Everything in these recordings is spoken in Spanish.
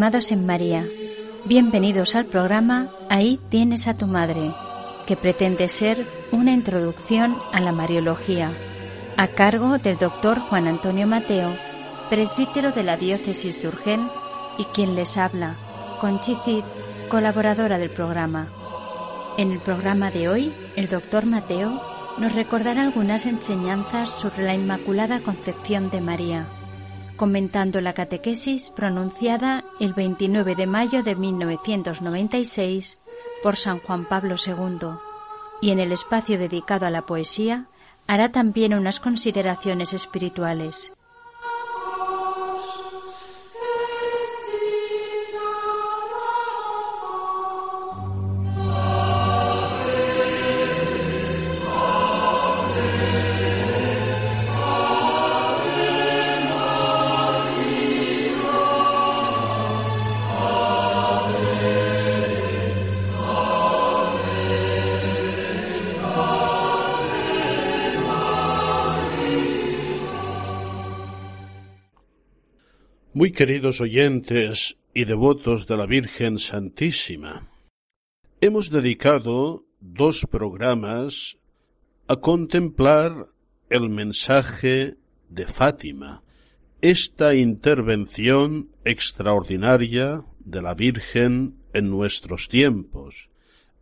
Estimados en María, bienvenidos al programa Ahí tienes a tu madre, que pretende ser una introducción a la Mariología, a cargo del doctor Juan Antonio Mateo, presbítero de la diócesis de Urgel y quien les habla, Conchicid, colaboradora del programa. En el programa de hoy, el doctor Mateo nos recordará algunas enseñanzas sobre la Inmaculada Concepción de María comentando la catequesis pronunciada el 29 de mayo de 1996 por San Juan Pablo II, y en el espacio dedicado a la poesía hará también unas consideraciones espirituales. Queridos oyentes y devotos de la Virgen Santísima, hemos dedicado dos programas a contemplar el mensaje de Fátima, esta intervención extraordinaria de la Virgen en nuestros tiempos,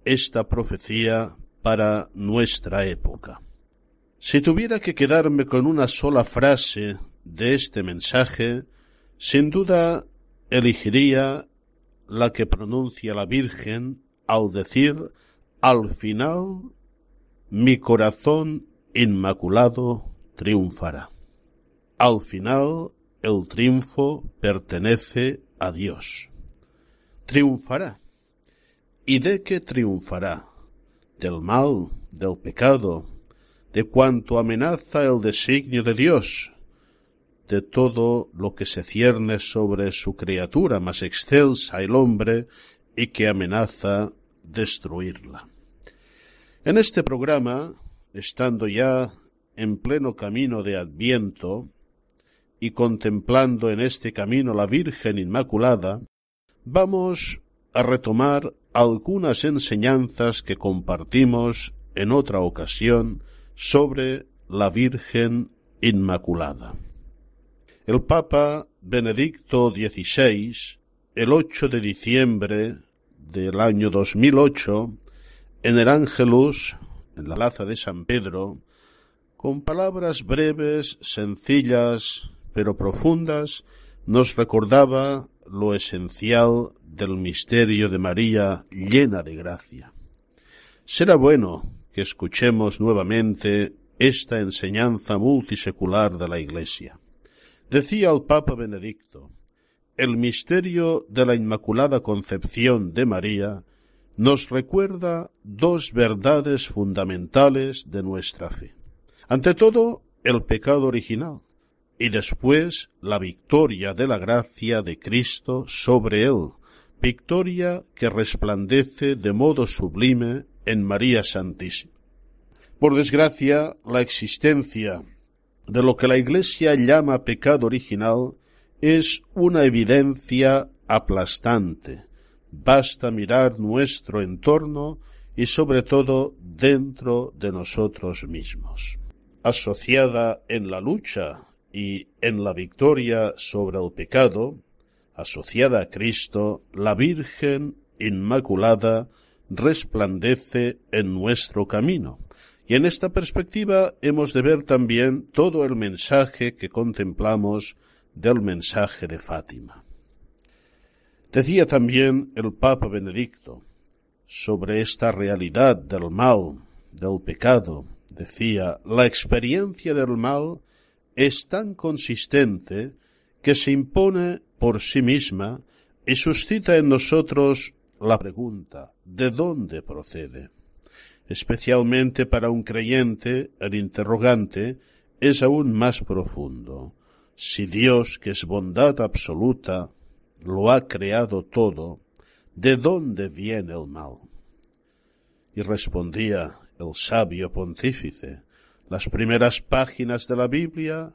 esta profecía para nuestra época. Si tuviera que quedarme con una sola frase de este mensaje, sin duda elegiría la que pronuncia la Virgen al decir al final mi corazón inmaculado triunfará. Al final el triunfo pertenece a Dios. Triunfará. ¿Y de qué triunfará? Del mal, del pecado, de cuanto amenaza el designio de Dios, de todo lo que se cierne sobre su criatura más excelsa, el hombre, y que amenaza destruirla. En este programa, estando ya en pleno camino de Adviento, y contemplando en este camino la Virgen Inmaculada, vamos a retomar algunas enseñanzas que compartimos en otra ocasión sobre la Virgen Inmaculada. El Papa Benedicto XVI, el 8 de diciembre del año 2008, en el Ángelus, en la plaza de San Pedro, con palabras breves, sencillas, pero profundas, nos recordaba lo esencial del misterio de María llena de gracia. Será bueno que escuchemos nuevamente esta enseñanza multisecular de la Iglesia. Decía el Papa Benedicto, el misterio de la Inmaculada Concepción de María nos recuerda dos verdades fundamentales de nuestra fe. Ante todo, el pecado original, y después la victoria de la gracia de Cristo sobre él, victoria que resplandece de modo sublime en María Santísima. Por desgracia, la existencia de lo que la Iglesia llama pecado original es una evidencia aplastante. Basta mirar nuestro entorno y sobre todo dentro de nosotros mismos. Asociada en la lucha y en la victoria sobre el pecado, asociada a Cristo, la Virgen Inmaculada resplandece en nuestro camino. Y en esta perspectiva hemos de ver también todo el mensaje que contemplamos del mensaje de Fátima. Decía también el Papa Benedicto sobre esta realidad del mal, del pecado, decía, la experiencia del mal es tan consistente que se impone por sí misma y suscita en nosotros la pregunta ¿de dónde procede? Especialmente para un creyente, el interrogante es aún más profundo. Si Dios, que es bondad absoluta, lo ha creado todo, ¿de dónde viene el mal? Y respondía el sabio pontífice, las primeras páginas de la Biblia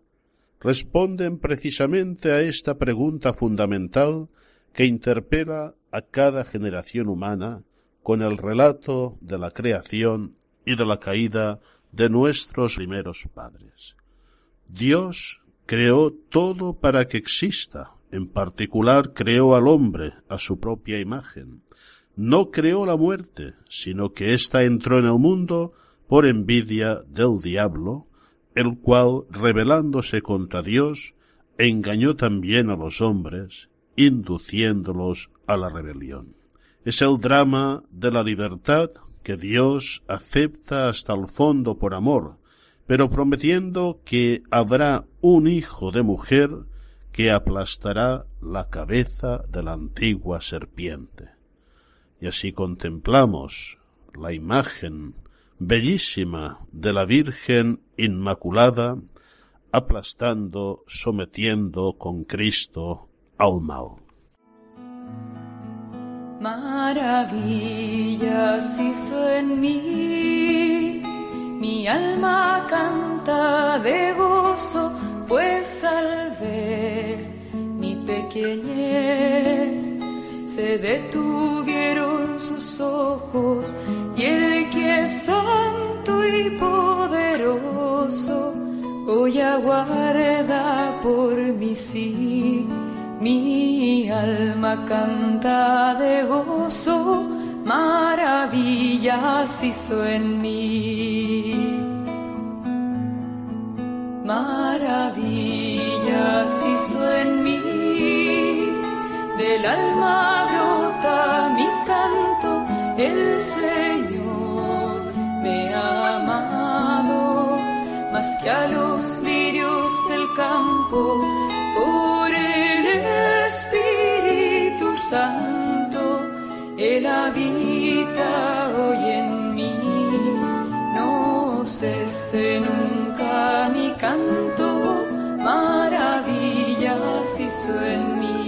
responden precisamente a esta pregunta fundamental que interpela a cada generación humana con el relato de la creación y de la caída de nuestros primeros padres. Dios creó todo para que exista, en particular creó al hombre a su propia imagen. No creó la muerte, sino que ésta entró en el mundo por envidia del diablo, el cual, rebelándose contra Dios, engañó también a los hombres, induciéndolos a la rebelión. Es el drama de la libertad que Dios acepta hasta el fondo por amor, pero prometiendo que habrá un hijo de mujer que aplastará la cabeza de la antigua serpiente. Y así contemplamos la imagen bellísima de la Virgen Inmaculada aplastando, sometiendo con Cristo al mal. Maravillas hizo en mí, mi alma canta de gozo, pues al ver mi pequeñez se detuvieron sus ojos y el que es santo y poderoso hoy aguarda por mí sí. Mi alma canta de gozo, maravillas hizo en mí. Maravillas hizo en mí, del alma brota mi canto, el Señor me ha amado más que a los lirios del campo, Santo, Él habita hoy en mí, no cese nunca mi canto, maravillas hizo en mí.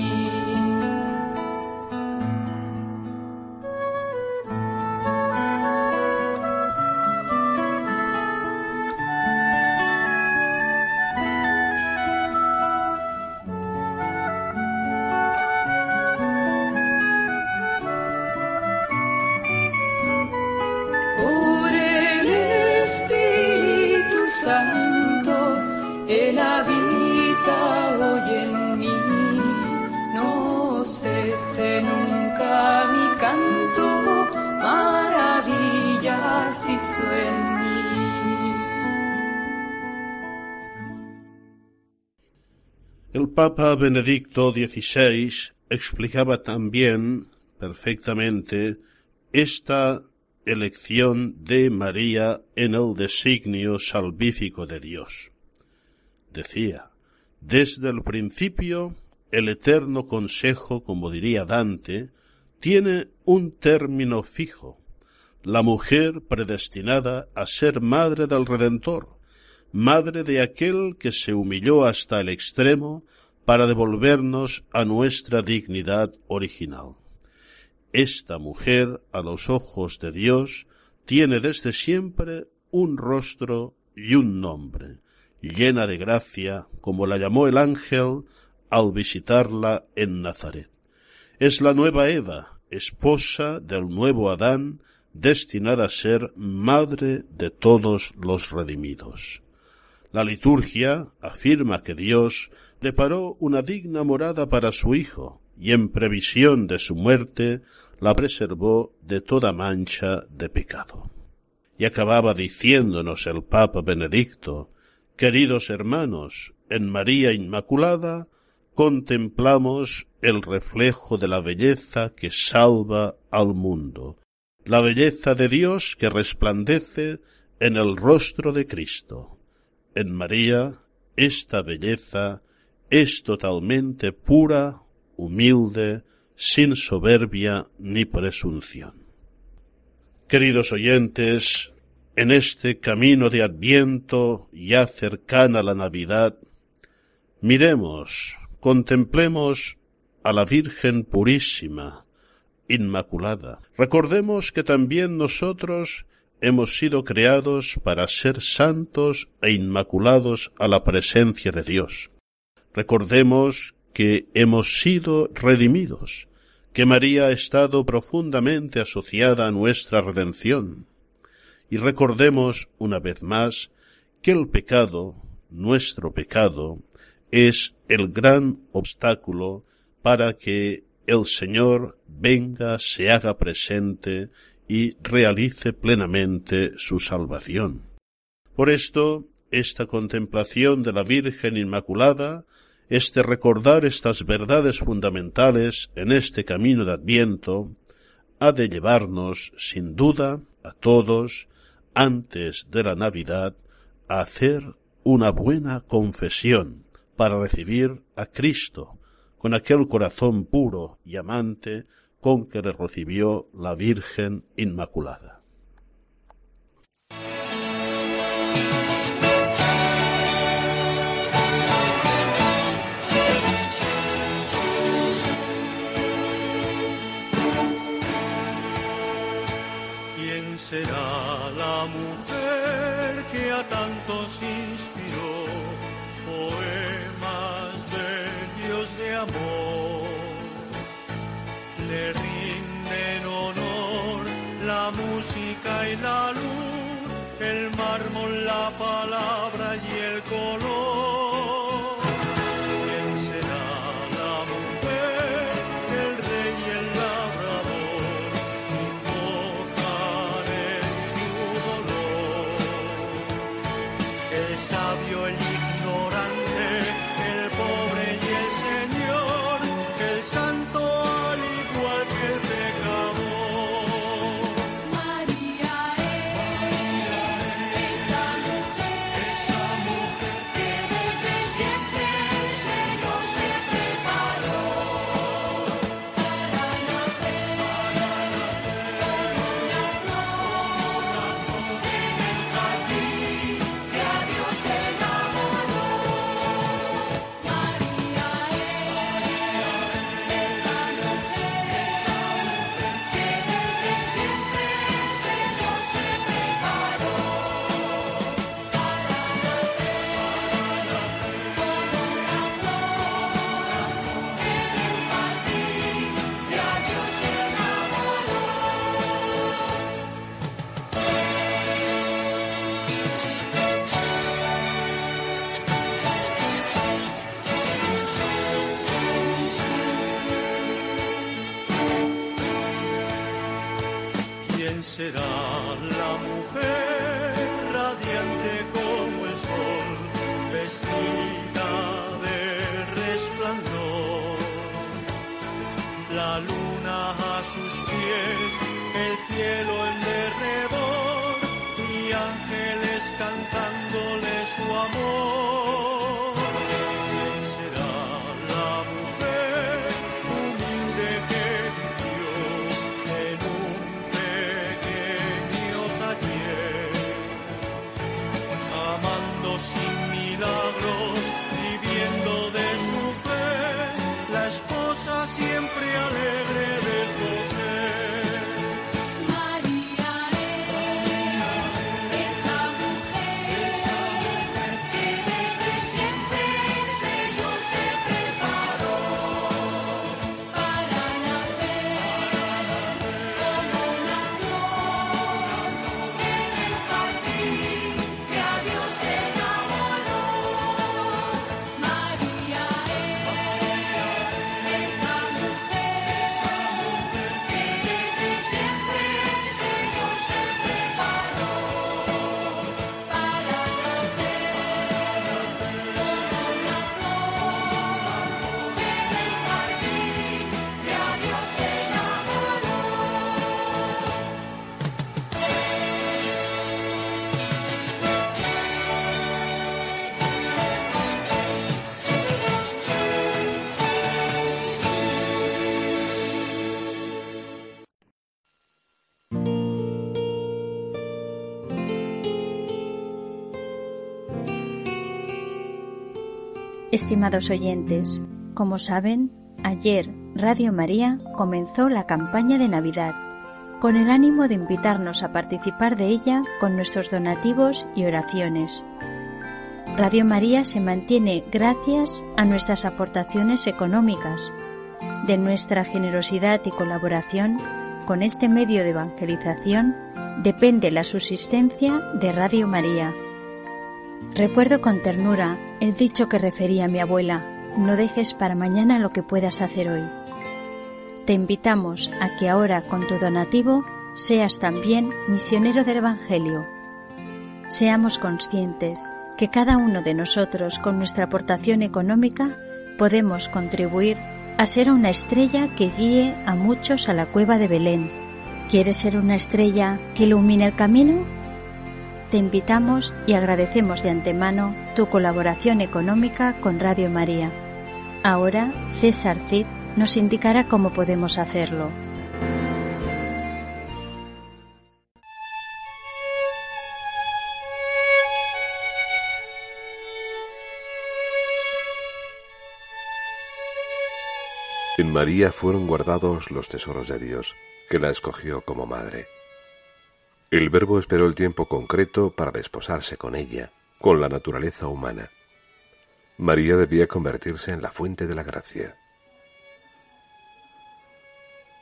El Papa Benedicto XVI explicaba también perfectamente esta elección de María en el designio salvífico de Dios. Decía, desde el principio el eterno consejo, como diría Dante, tiene un término fijo, la mujer predestinada a ser madre del Redentor, madre de aquel que se humilló hasta el extremo para devolvernos a nuestra dignidad original. Esta mujer, a los ojos de Dios, tiene desde siempre un rostro y un nombre, llena de gracia, como la llamó el ángel al visitarla en Nazaret. Es la nueva Eva, esposa del nuevo Adán, destinada a ser madre de todos los redimidos. La liturgia afirma que Dios preparó una digna morada para su Hijo, y en previsión de su muerte la preservó de toda mancha de pecado. Y acababa diciéndonos el Papa Benedicto, queridos hermanos, en María Inmaculada contemplamos el reflejo de la belleza que salva al mundo, la belleza de Dios que resplandece en el rostro de Cristo. En María esta belleza es totalmente pura, humilde, sin soberbia ni presunción. Queridos oyentes, en este camino de Adviento ya cercana a la Navidad, miremos, contemplemos a la Virgen Purísima, Inmaculada. Recordemos que también nosotros hemos sido creados para ser santos e inmaculados a la presencia de Dios. Recordemos que hemos sido redimidos, que María ha estado profundamente asociada a nuestra redención. Y recordemos una vez más que el pecado, nuestro pecado, es el gran obstáculo para que el Señor venga, se haga presente y realice plenamente su salvación. Por esto, esta contemplación de la Virgen Inmaculada este recordar estas verdades fundamentales en este camino de Adviento ha de llevarnos, sin duda, a todos, antes de la Navidad, a hacer una buena confesión para recibir a Cristo con aquel corazón puro y amante con que le recibió la Virgen Inmaculada. será la mujer que a tantos y la luz, el mármol, la palabra será la mujer radiante como el sol, vestida de resplandor. La luna a sus pies, el cielo en derredor y ángeles cantándole su amor. Estimados oyentes, como saben, ayer Radio María comenzó la campaña de Navidad con el ánimo de invitarnos a participar de ella con nuestros donativos y oraciones. Radio María se mantiene gracias a nuestras aportaciones económicas. De nuestra generosidad y colaboración con este medio de evangelización depende la subsistencia de Radio María. Recuerdo con ternura el dicho que refería mi abuela, no dejes para mañana lo que puedas hacer hoy. Te invitamos a que ahora con tu donativo seas también misionero del Evangelio. Seamos conscientes que cada uno de nosotros con nuestra aportación económica podemos contribuir a ser una estrella que guíe a muchos a la cueva de Belén. ¿Quieres ser una estrella que ilumine el camino? Te invitamos y agradecemos de antemano tu colaboración económica con Radio María. Ahora César Cid nos indicará cómo podemos hacerlo. En María fueron guardados los tesoros de Dios, que la escogió como madre. El Verbo esperó el tiempo concreto para desposarse con ella, con la naturaleza humana. María debía convertirse en la fuente de la gracia.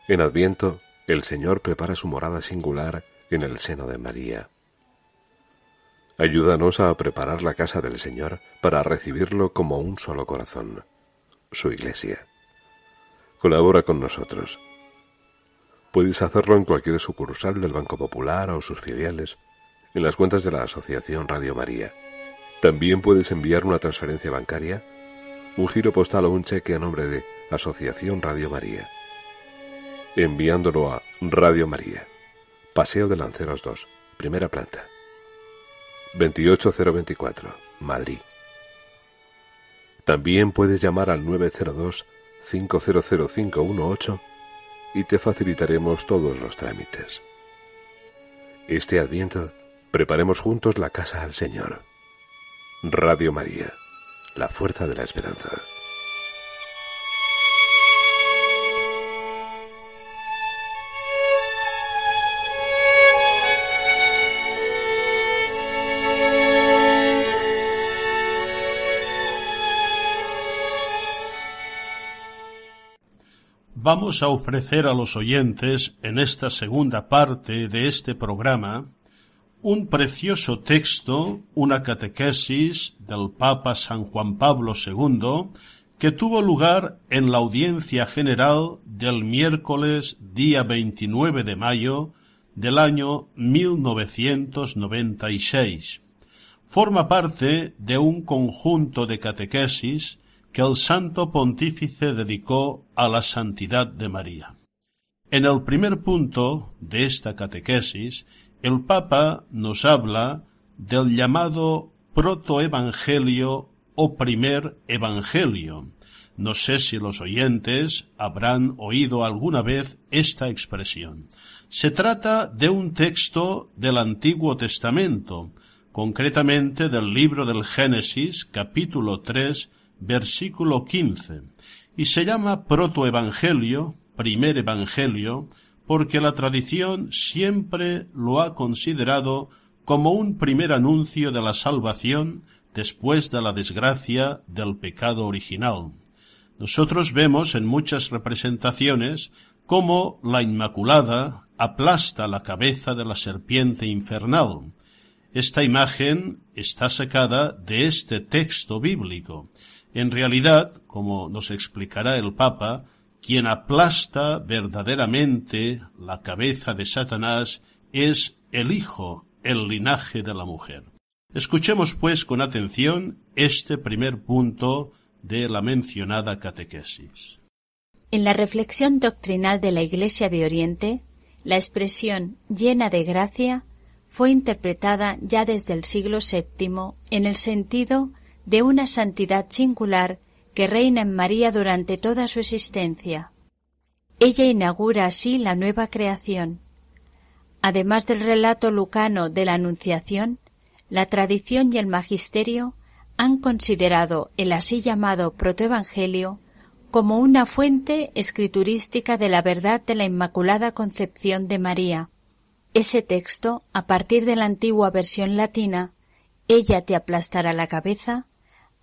En Adviento, el Señor prepara su morada singular en el seno de María. Ayúdanos a preparar la casa del Señor para recibirlo como un solo corazón, su iglesia. Colabora con nosotros. Puedes hacerlo en cualquier sucursal del Banco Popular o sus filiales, en las cuentas de la Asociación Radio María. También puedes enviar una transferencia bancaria, un giro postal o un cheque a nombre de Asociación Radio María, enviándolo a Radio María, Paseo de Lanceros 2, primera planta, 28024, Madrid. También puedes llamar al 902 500518 y te facilitaremos todos los trámites. Este Adviento, preparemos juntos la casa al Señor. Radio María, la fuerza de la esperanza. Vamos a ofrecer a los oyentes en esta segunda parte de este programa un precioso texto, una catequesis del Papa San Juan Pablo II, que tuvo lugar en la audiencia general del miércoles día 29 de mayo del año 1996. Forma parte de un conjunto de catequesis que el Santo Pontífice dedicó a la santidad de María. En el primer punto de esta catequesis, el Papa nos habla del llamado protoevangelio o primer evangelio. No sé si los oyentes habrán oído alguna vez esta expresión. Se trata de un texto del Antiguo Testamento, concretamente del libro del Génesis, capítulo 3, versículo 15, y se llama protoevangelio, primer evangelio, porque la tradición siempre lo ha considerado como un primer anuncio de la salvación después de la desgracia del pecado original. Nosotros vemos en muchas representaciones cómo la Inmaculada aplasta la cabeza de la serpiente infernal. Esta imagen está sacada de este texto bíblico en realidad, como nos explicará el Papa, quien aplasta verdaderamente la cabeza de Satanás es el Hijo, el linaje de la mujer. Escuchemos pues con atención este primer punto de la mencionada catequesis. En la reflexión doctrinal de la Iglesia de Oriente, la expresión llena de gracia fue interpretada ya desde el siglo VII en el sentido de una santidad singular que reina en María durante toda su existencia. Ella inaugura así la nueva creación. Además del relato lucano de la Anunciación, la tradición y el magisterio han considerado el así llamado protoevangelio como una fuente escriturística de la verdad de la Inmaculada Concepción de María. Ese texto, a partir de la antigua versión latina, Ella te aplastará la cabeza,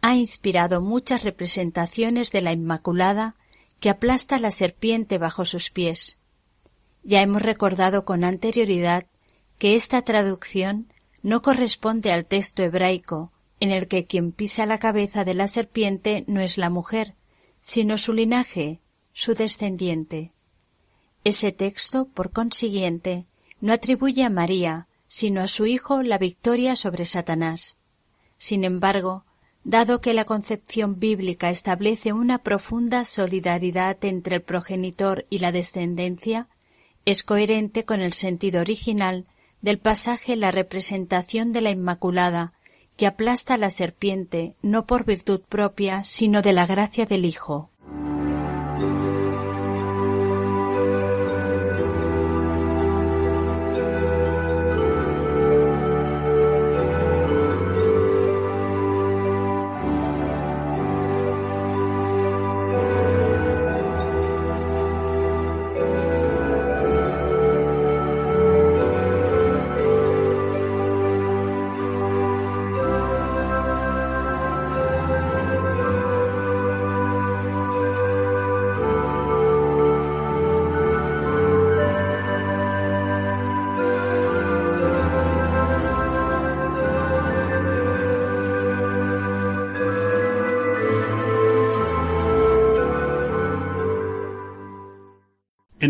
ha inspirado muchas representaciones de la Inmaculada que aplasta la serpiente bajo sus pies. Ya hemos recordado con anterioridad que esta traducción no corresponde al texto hebraico, en el que quien pisa la cabeza de la serpiente no es la mujer, sino su linaje, su descendiente. Ese texto, por consiguiente, no atribuye a María, sino a su hijo la victoria sobre Satanás. Sin embargo, dado que la concepción bíblica establece una profunda solidaridad entre el progenitor y la descendencia, es coherente con el sentido original del pasaje la representación de la Inmaculada que aplasta a la serpiente no por virtud propia, sino de la gracia del Hijo.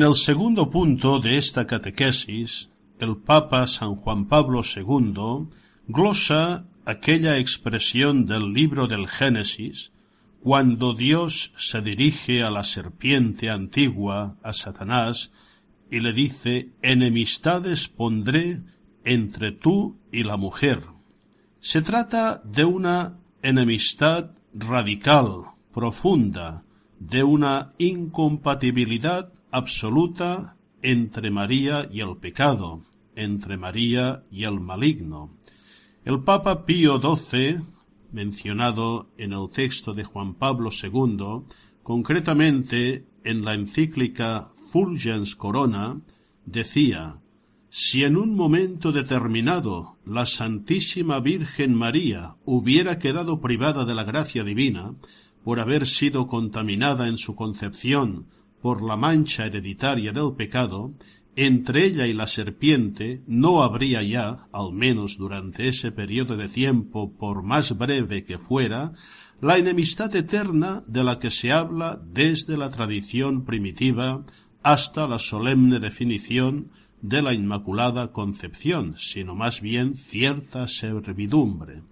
En el segundo punto de esta catequesis, el Papa San Juan Pablo II glosa aquella expresión del libro del Génesis cuando Dios se dirige a la serpiente antigua, a Satanás, y le dice enemistades pondré entre tú y la mujer. Se trata de una enemistad radical, profunda, de una incompatibilidad absoluta entre María y el pecado, entre María y el maligno. El Papa Pío XII, mencionado en el texto de Juan Pablo II, concretamente en la encíclica Fulgens Corona, decía si en un momento determinado la Santísima Virgen María hubiera quedado privada de la gracia divina por haber sido contaminada en su concepción por la mancha hereditaria del pecado, entre ella y la serpiente no habría ya, al menos durante ese periodo de tiempo, por más breve que fuera, la enemistad eterna de la que se habla desde la tradición primitiva hasta la solemne definición de la Inmaculada Concepción, sino más bien cierta servidumbre.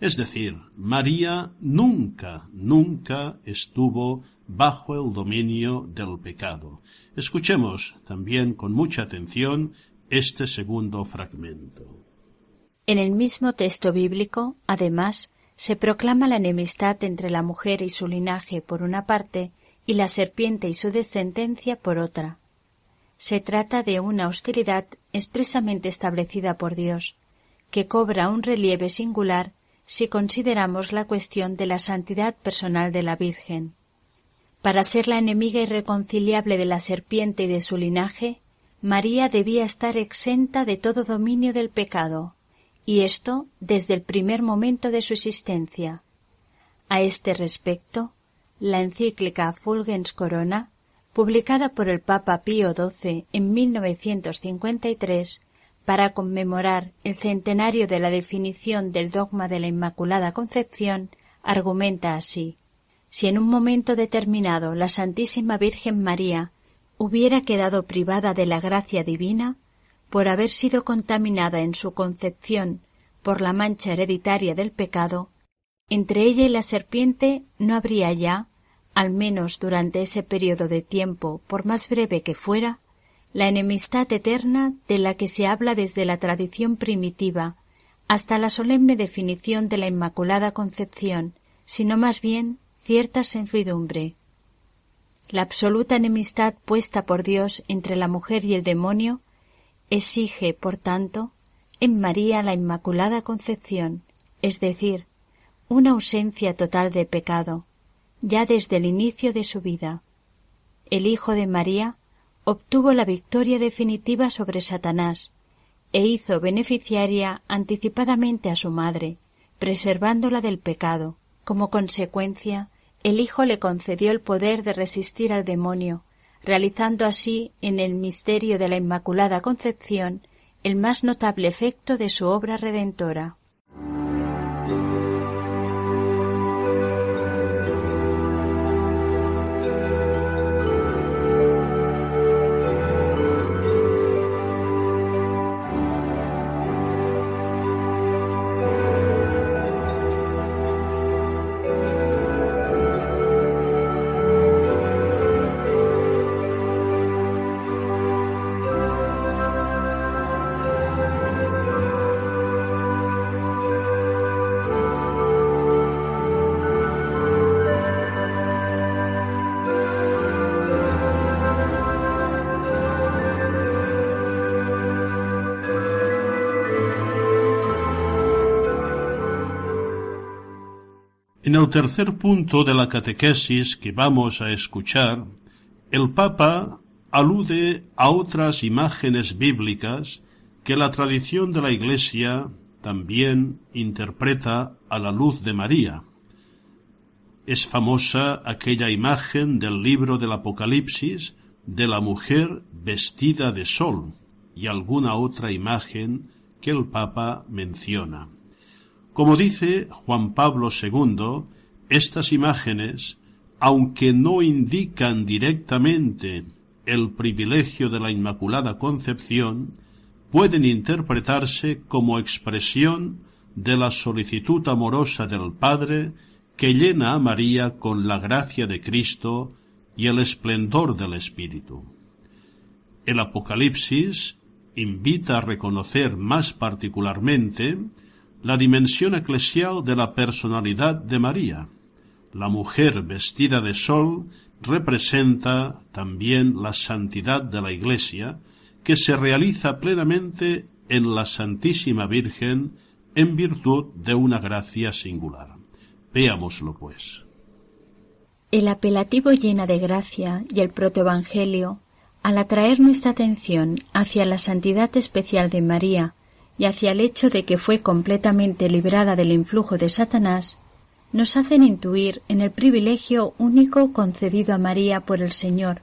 Es decir, María nunca, nunca estuvo bajo el dominio del pecado. Escuchemos también con mucha atención este segundo fragmento. En el mismo texto bíblico, además, se proclama la enemistad entre la mujer y su linaje por una parte y la serpiente y su descendencia por otra. Se trata de una hostilidad expresamente establecida por Dios, que cobra un relieve singular si consideramos la cuestión de la santidad personal de la Virgen. Para ser la enemiga irreconciliable de la serpiente y de su linaje, María debía estar exenta de todo dominio del pecado, y esto desde el primer momento de su existencia. A este respecto, la encíclica Fulgens Corona, publicada por el Papa Pío XII en 1953 para conmemorar el centenario de la definición del dogma de la Inmaculada Concepción, argumenta así si en un momento determinado la Santísima Virgen María hubiera quedado privada de la gracia divina por haber sido contaminada en su concepción por la mancha hereditaria del pecado, entre ella y la serpiente no habría ya, al menos durante ese periodo de tiempo, por más breve que fuera, la enemistad eterna de la que se habla desde la tradición primitiva hasta la solemne definición de la Inmaculada Concepción, sino más bien cierta servidumbre. La absoluta enemistad puesta por Dios entre la mujer y el demonio exige, por tanto, en María la Inmaculada Concepción, es decir, una ausencia total de pecado, ya desde el inicio de su vida. El Hijo de María obtuvo la victoria definitiva sobre Satanás e hizo beneficiaria anticipadamente a su madre, preservándola del pecado. Como consecuencia, el Hijo le concedió el poder de resistir al demonio, realizando así en el misterio de la Inmaculada Concepción el más notable efecto de su obra redentora. En el tercer punto de la catequesis que vamos a escuchar, el Papa alude a otras imágenes bíblicas que la tradición de la Iglesia también interpreta a la luz de María. Es famosa aquella imagen del libro del Apocalipsis de la mujer vestida de sol y alguna otra imagen que el Papa menciona. Como dice Juan Pablo II, estas imágenes, aunque no indican directamente el privilegio de la Inmaculada Concepción, pueden interpretarse como expresión de la solicitud amorosa del Padre que llena a María con la gracia de Cristo y el esplendor del Espíritu. El Apocalipsis invita a reconocer más particularmente la dimensión eclesial de la personalidad de María. La mujer vestida de sol representa también la santidad de la Iglesia, que se realiza plenamente en la Santísima Virgen en virtud de una gracia singular. Veámoslo, pues. El apelativo llena de gracia y el protoevangelio, al atraer nuestra atención hacia la santidad especial de María, y hacia el hecho de que fue completamente librada del influjo de Satanás, nos hacen intuir en el privilegio único concedido a María por el Señor,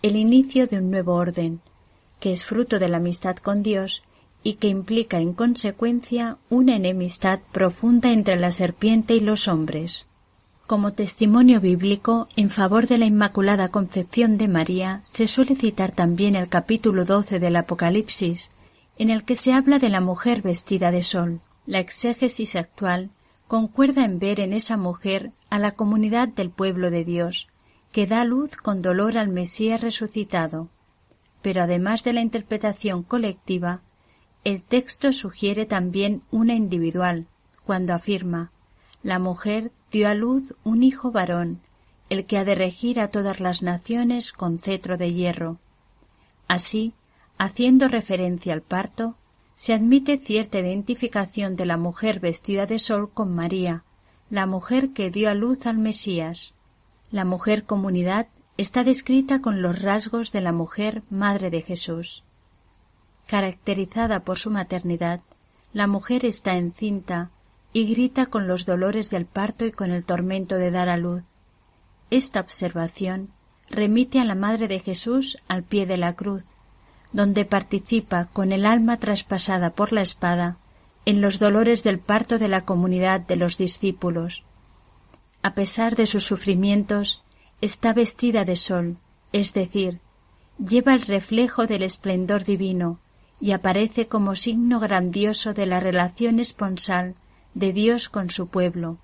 el inicio de un nuevo orden, que es fruto de la amistad con Dios y que implica en consecuencia una enemistad profunda entre la serpiente y los hombres. Como testimonio bíblico en favor de la Inmaculada Concepción de María se suele citar también el capítulo doce del Apocalipsis, en el que se habla de la mujer vestida de sol. La exégesis actual concuerda en ver en esa mujer a la comunidad del pueblo de Dios, que da luz con dolor al Mesías resucitado. Pero además de la interpretación colectiva, el texto sugiere también una individual, cuando afirma La mujer dio a luz un hijo varón, el que ha de regir a todas las naciones con cetro de hierro. Así, Haciendo referencia al parto, se admite cierta identificación de la mujer vestida de sol con María, la mujer que dio a luz al Mesías. La mujer comunidad está descrita con los rasgos de la mujer madre de Jesús. Caracterizada por su maternidad, la mujer está encinta y grita con los dolores del parto y con el tormento de dar a luz. Esta observación remite a la madre de Jesús al pie de la cruz, donde participa con el alma traspasada por la espada en los dolores del parto de la comunidad de los discípulos. A pesar de sus sufrimientos, está vestida de sol, es decir, lleva el reflejo del esplendor divino y aparece como signo grandioso de la relación esponsal de Dios con su pueblo.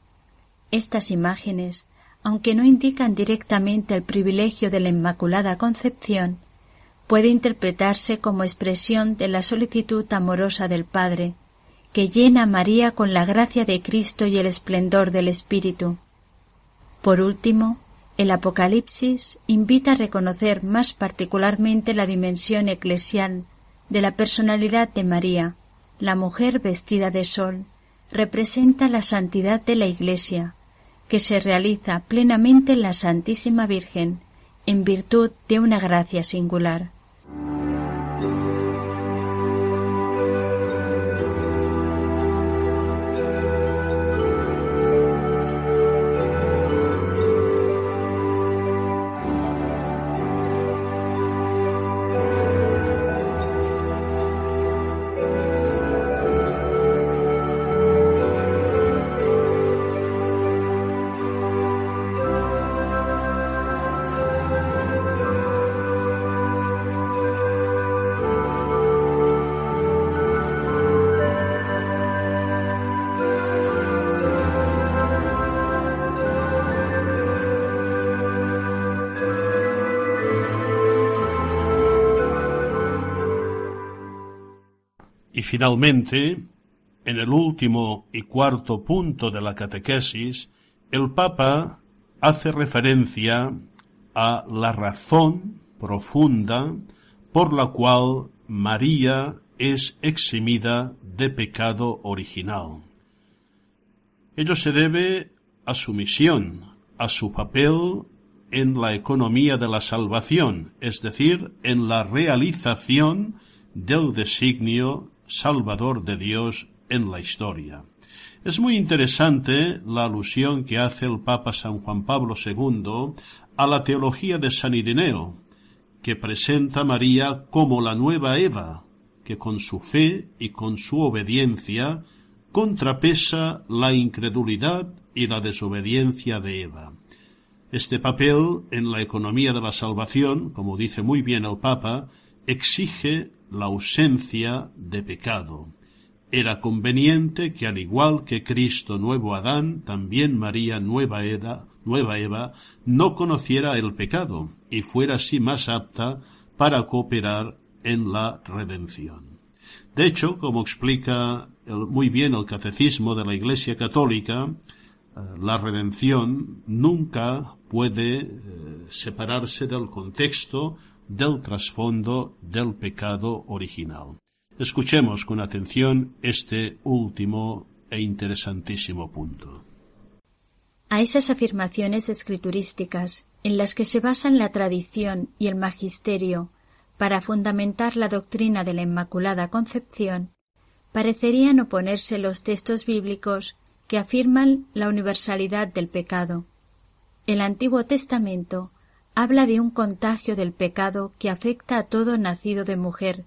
Estas imágenes, aunque no indican directamente el privilegio de la Inmaculada Concepción, puede interpretarse como expresión de la solicitud amorosa del Padre, que llena a María con la gracia de Cristo y el esplendor del Espíritu. Por último, el Apocalipsis invita a reconocer más particularmente la dimensión eclesial de la personalidad de María, la mujer vestida de sol, representa la santidad de la Iglesia, que se realiza plenamente en la Santísima Virgen, en virtud de una gracia singular. Y finalmente, en el último y cuarto punto de la catequesis, el Papa hace referencia a la razón profunda por la cual María es eximida de pecado original. Ello se debe a su misión, a su papel en la economía de la salvación, es decir, en la realización del designio salvador de Dios en la historia. Es muy interesante la alusión que hace el Papa San Juan Pablo II a la teología de San Ireneo, que presenta a María como la nueva Eva, que con su fe y con su obediencia contrapesa la incredulidad y la desobediencia de Eva. Este papel en la economía de la salvación, como dice muy bien el Papa, exige la ausencia de pecado. Era conveniente que al igual que Cristo nuevo Adán, también María nueva Eva, nueva Eva, no conociera el pecado y fuera así más apta para cooperar en la redención. De hecho, como explica muy bien el catecismo de la Iglesia Católica, eh, la redención nunca puede eh, separarse del contexto del trasfondo del pecado original. Escuchemos con atención este último e interesantísimo punto. A esas afirmaciones escriturísticas, en las que se basan la tradición y el magisterio para fundamentar la doctrina de la Inmaculada Concepción, parecerían oponerse los textos bíblicos que afirman la universalidad del pecado. El Antiguo Testamento habla de un contagio del pecado que afecta a todo nacido de mujer.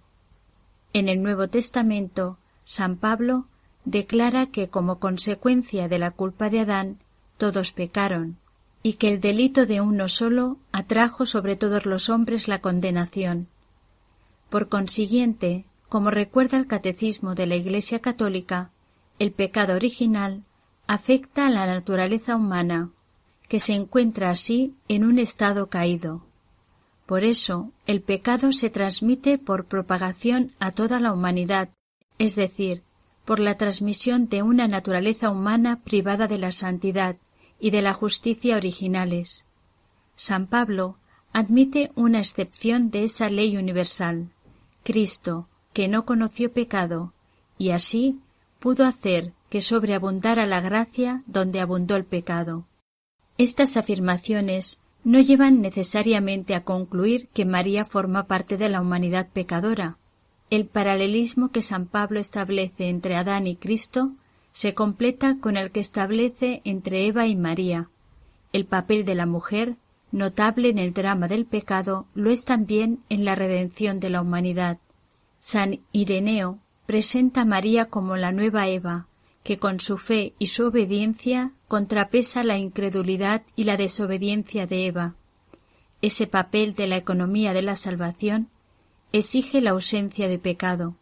En el Nuevo Testamento, San Pablo declara que como consecuencia de la culpa de Adán, todos pecaron, y que el delito de uno solo atrajo sobre todos los hombres la condenación. Por consiguiente, como recuerda el Catecismo de la Iglesia Católica, el pecado original afecta a la naturaleza humana, que se encuentra así en un estado caído. Por eso, el pecado se transmite por propagación a toda la humanidad, es decir, por la transmisión de una naturaleza humana privada de la santidad y de la justicia originales. San Pablo admite una excepción de esa ley universal, Cristo, que no conoció pecado, y así pudo hacer que sobreabundara la gracia donde abundó el pecado. Estas afirmaciones no llevan necesariamente a concluir que María forma parte de la humanidad pecadora. El paralelismo que San Pablo establece entre Adán y Cristo se completa con el que establece entre Eva y María. El papel de la mujer, notable en el drama del pecado, lo es también en la redención de la humanidad. San Ireneo presenta a María como la nueva Eva, que con su fe y su obediencia contrapesa la incredulidad y la desobediencia de Eva. Ese papel de la economía de la salvación exige la ausencia de pecado.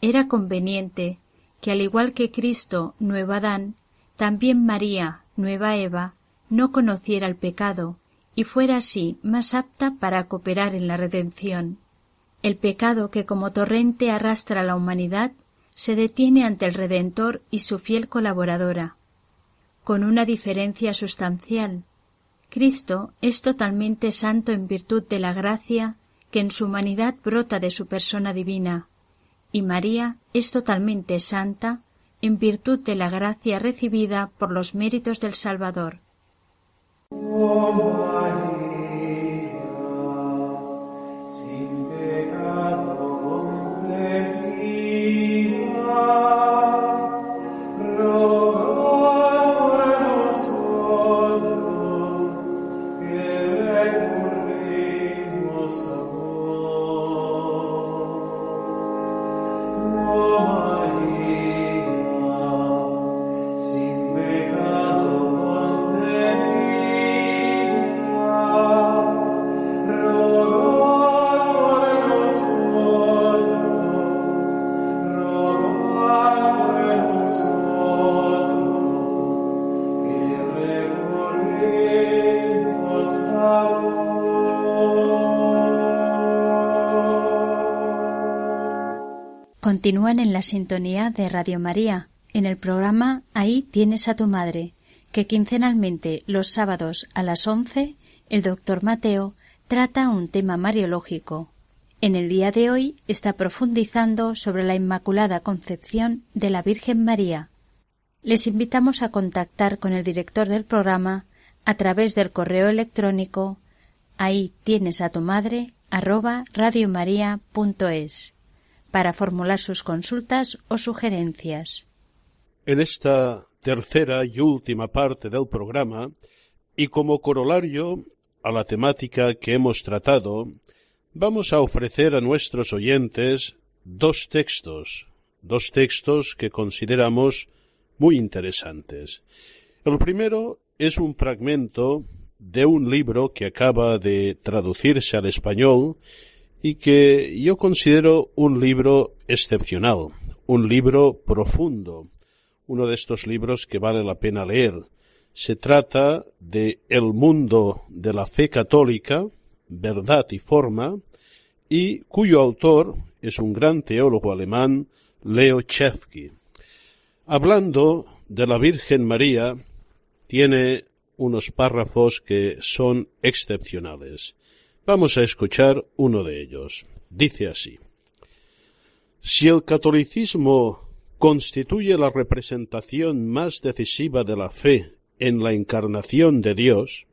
Era conveniente que, al igual que Cristo, nueva Adán, también María, nueva Eva, no conociera el pecado y fuera así más apta para cooperar en la redención. El pecado que como torrente arrastra a la humanidad se detiene ante el Redentor y su fiel colaboradora, con una diferencia sustancial. Cristo es totalmente santo en virtud de la gracia que en su humanidad brota de su persona divina, y María es totalmente santa en virtud de la gracia recibida por los méritos del Salvador. Continúan en la sintonía de Radio María, en el programa Ahí tienes a tu madre, que quincenalmente los sábados a las once el doctor Mateo trata un tema mariológico. En el día de hoy está profundizando sobre la Inmaculada Concepción de la Virgen María. Les invitamos a contactar con el director del programa a través del correo electrónico ahí tienes a tu madre arroba radiomaria.es para formular sus consultas o sugerencias. En esta tercera y última parte del programa, y como corolario a la temática que hemos tratado, vamos a ofrecer a nuestros oyentes dos textos, dos textos que consideramos muy interesantes. El primero es un fragmento de un libro que acaba de traducirse al español y que yo considero un libro excepcional, un libro profundo, uno de estos libros que vale la pena leer. Se trata de El mundo de la fe católica, verdad y forma, y cuyo autor es un gran teólogo alemán, Leo Chevsky. Hablando de la Virgen María, tiene unos párrafos que son excepcionales. Vamos a escuchar uno de ellos. Dice así. Si el catolicismo constituye la representación más decisiva de la fe en la encarnación de Dios,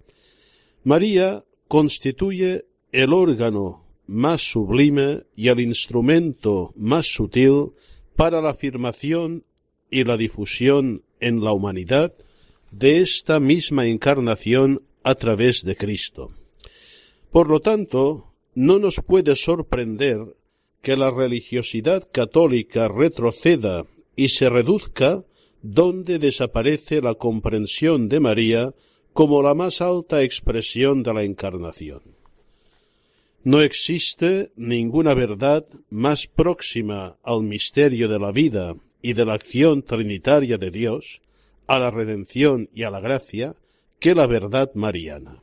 María constituye el órgano más sublime y el instrumento más sutil para la afirmación y la difusión en la humanidad de esta misma encarnación a través de Cristo. Por lo tanto, no nos puede sorprender que la religiosidad católica retroceda y se reduzca donde desaparece la comprensión de María como la más alta expresión de la encarnación. No existe ninguna verdad más próxima al misterio de la vida y de la acción trinitaria de Dios, a la redención y a la gracia, que la verdad mariana.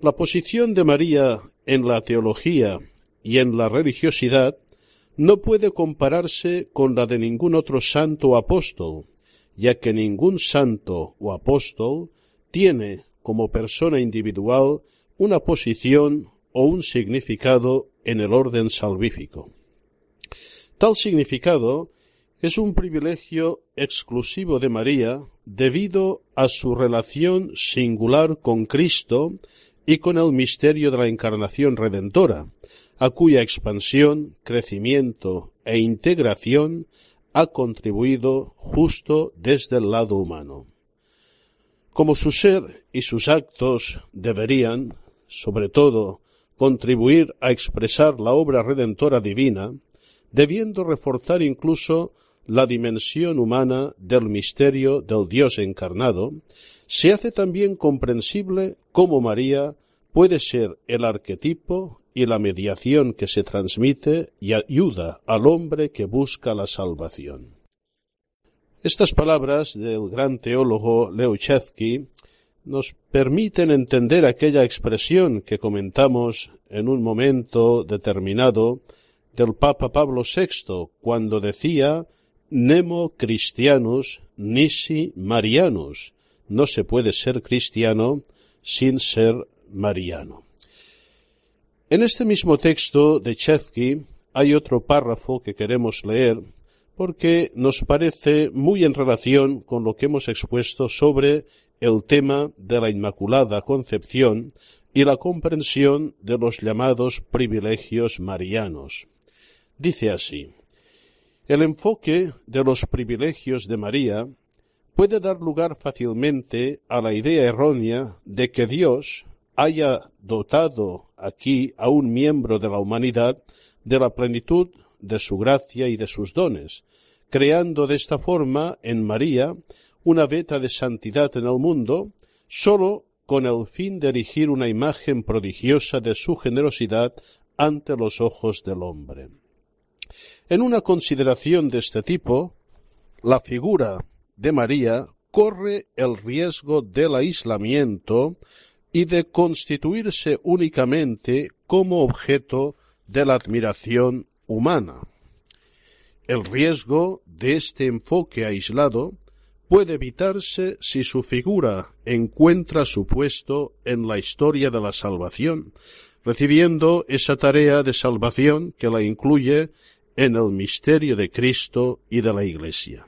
La posición de María en la teología y en la religiosidad no puede compararse con la de ningún otro santo o apóstol, ya que ningún santo o apóstol tiene como persona individual una posición o un significado en el orden salvífico. Tal significado es un privilegio exclusivo de María debido a su relación singular con Cristo y con el misterio de la encarnación redentora, a cuya expansión, crecimiento e integración ha contribuido justo desde el lado humano. Como su ser y sus actos deberían, sobre todo, contribuir a expresar la obra redentora divina, debiendo reforzar incluso la dimensión humana del misterio del Dios encarnado, se hace también comprensible cómo María puede ser el arquetipo y la mediación que se transmite y ayuda al hombre que busca la salvación. Estas palabras del gran teólogo Leo nos permiten entender aquella expresión que comentamos en un momento determinado del Papa Pablo VI cuando decía Nemo Christianus nisi Marianus. No se puede ser cristiano sin ser mariano. En este mismo texto de Chevsky hay otro párrafo que queremos leer porque nos parece muy en relación con lo que hemos expuesto sobre el tema de la Inmaculada Concepción y la comprensión de los llamados privilegios marianos. Dice así, el enfoque de los privilegios de María puede dar lugar fácilmente a la idea errónea de que Dios haya dotado aquí a un miembro de la humanidad de la plenitud de su gracia y de sus dones, creando de esta forma en María una veta de santidad en el mundo, sólo con el fin de erigir una imagen prodigiosa de su generosidad ante los ojos del hombre. En una consideración de este tipo, la figura de María corre el riesgo del aislamiento y de constituirse únicamente como objeto de la admiración humana. El riesgo de este enfoque aislado puede evitarse si su figura encuentra su puesto en la historia de la salvación, recibiendo esa tarea de salvación que la incluye en el misterio de Cristo y de la Iglesia.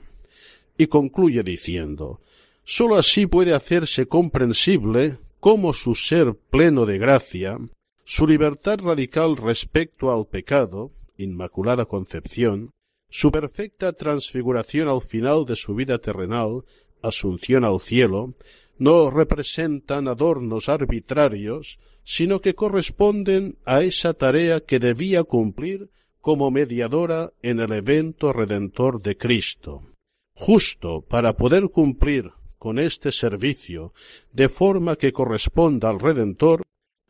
Y concluye diciendo, sólo así puede hacerse comprensible cómo su ser pleno de gracia, su libertad radical respecto al pecado, Inmaculada Concepción, su perfecta transfiguración al final de su vida terrenal, asunción al cielo, no representan adornos arbitrarios, sino que corresponden a esa tarea que debía cumplir como mediadora en el evento redentor de Cristo. Justo para poder cumplir con este servicio de forma que corresponda al Redentor,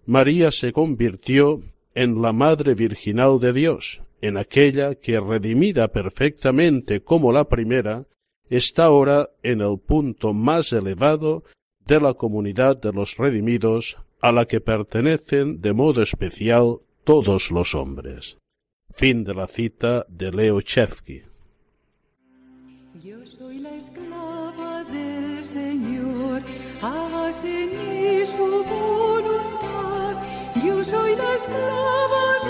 María se convirtió en la Madre Virginal de Dios, en aquella que, redimida perfectamente como la primera, está ahora en el punto más elevado de la comunidad de los redimidos a la que pertenecen de modo especial todos los hombres. Fin de la cita de Leo Chevsky. Yo soy la esclava del Señor, hágase en su voluntad. Yo soy la esclava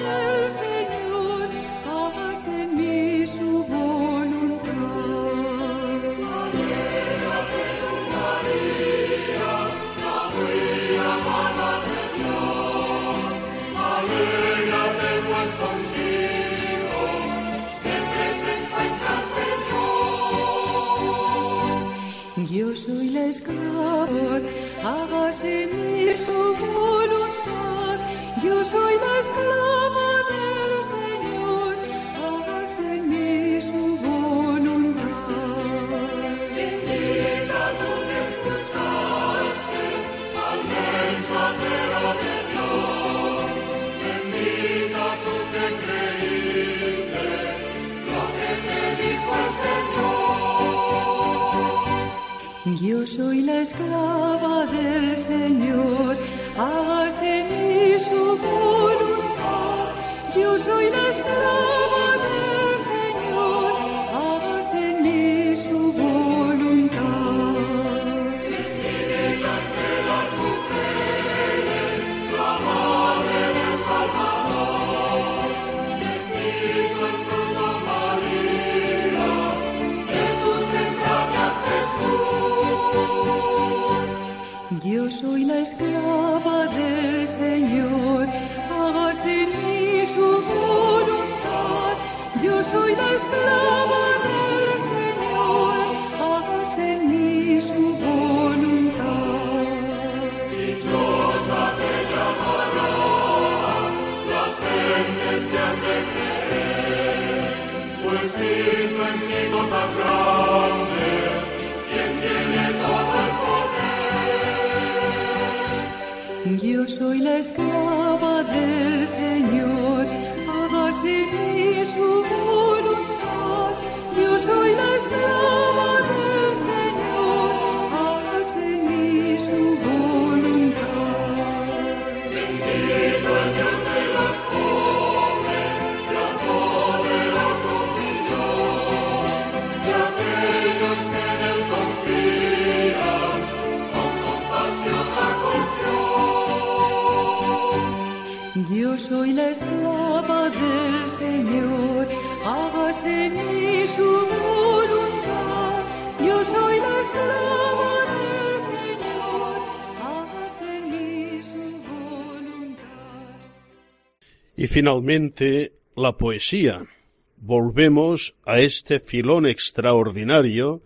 finalmente, la poesía. Volvemos a este filón extraordinario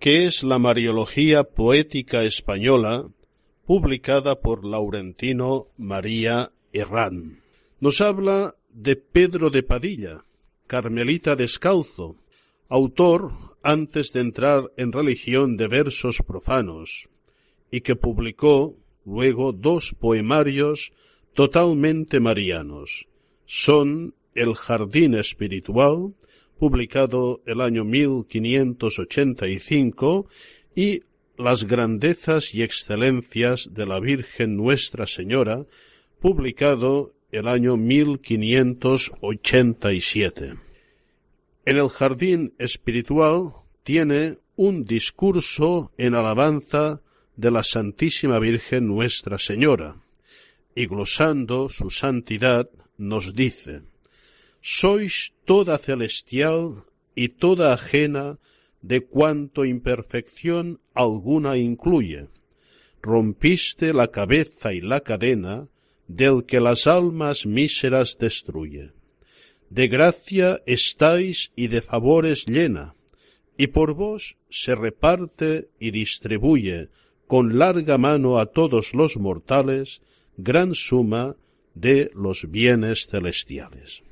que es la Mariología Poética Española, publicada por Laurentino María Herrán. Nos habla de Pedro de Padilla, Carmelita Descalzo, autor, antes de entrar en religión de versos profanos, y que publicó luego dos poemarios totalmente marianos. Son El Jardín Espiritual, publicado el año 1585, y Las grandezas y excelencias de la Virgen Nuestra Señora, publicado el año 1587. En el jardín espiritual tiene un discurso en alabanza de la Santísima Virgen Nuestra Señora, y glosando su santidad nos dice, Sois toda celestial y toda ajena de cuanto imperfección alguna incluye. Rompiste la cabeza y la cadena del que las almas míseras destruye. De gracia estáis y de favores llena, y por vos se reparte y distribuye con larga mano a todos los mortales gran suma de los bienes celestiales.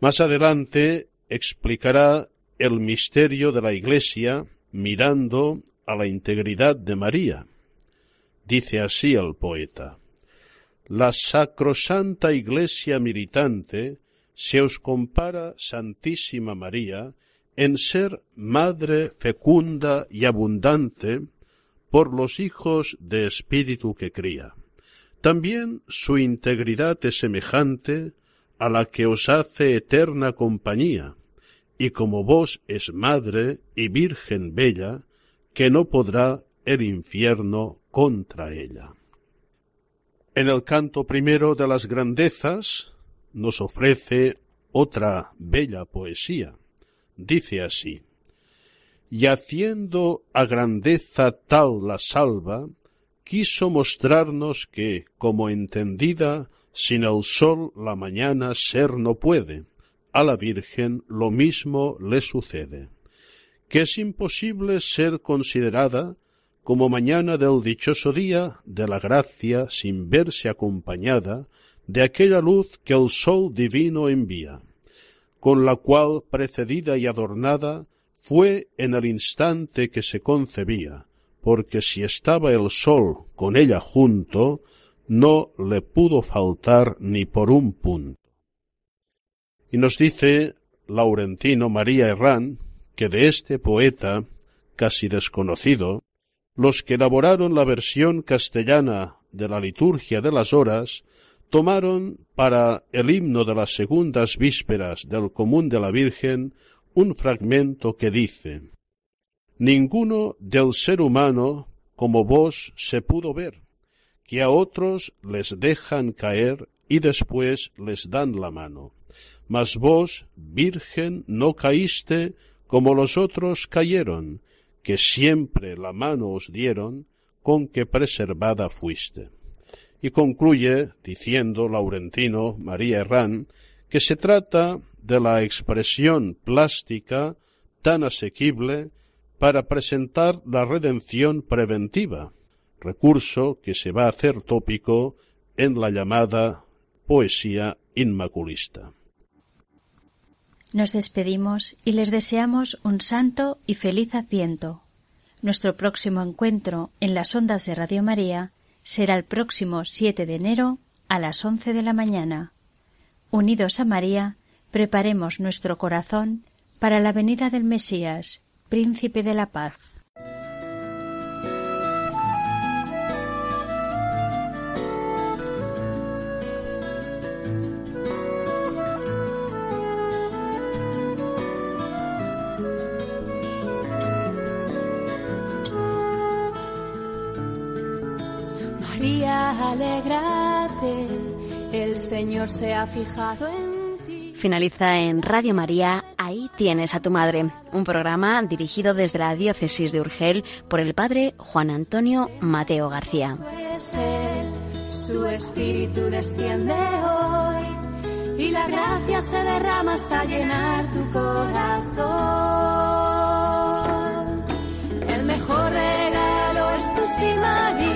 Más adelante explicará el misterio de la Iglesia mirando a la integridad de María. Dice así el poeta la sacrosanta Iglesia militante se os compara, Santísima María, en ser madre fecunda y abundante por los hijos de espíritu que cría. También su integridad es semejante a la que os hace eterna compañía, y como vos es madre y virgen bella, que no podrá el infierno contra ella. En el canto primero de las grandezas nos ofrece otra bella poesía. Dice así, y haciendo a grandeza tal la salva, quiso mostrarnos que, como entendida, sin el sol la mañana ser no puede, a la Virgen lo mismo le sucede, que es imposible ser considerada como mañana del dichoso día de la gracia sin verse acompañada de aquella luz que el sol divino envía, con la cual precedida y adornada fue en el instante que se concebía, porque si estaba el sol con ella junto, no le pudo faltar ni por un punto. Y nos dice Laurentino María Herrán que de este poeta, casi desconocido, los que elaboraron la versión castellana de la liturgia de las horas tomaron para el himno de las segundas vísperas del común de la Virgen un fragmento que dice Ninguno del ser humano como vos se pudo ver, que a otros les dejan caer y después les dan la mano. Mas vos, Virgen, no caíste como los otros cayeron, que siempre la mano os dieron, con que preservada fuiste. Y concluye diciendo Laurentino María Herrán que se trata de la expresión plástica tan asequible para presentar la redención preventiva, recurso que se va a hacer tópico en la llamada poesía inmaculista. Nos despedimos y les deseamos un santo y feliz adviento. Nuestro próximo encuentro en las ondas de Radio María será el próximo 7 de enero a las 11 de la mañana. Unidos a María, preparemos nuestro corazón para la venida del Mesías, Príncipe de la Paz. alégrate, el Señor se ha fijado en ti. Finaliza en Radio María, Ahí tienes a tu madre, un programa dirigido desde la diócesis de Urgel por el padre Juan Antonio Mateo García. Su espíritu desciende hoy y la gracia se derrama hasta llenar tu corazón. El mejor regalo es tu simaría.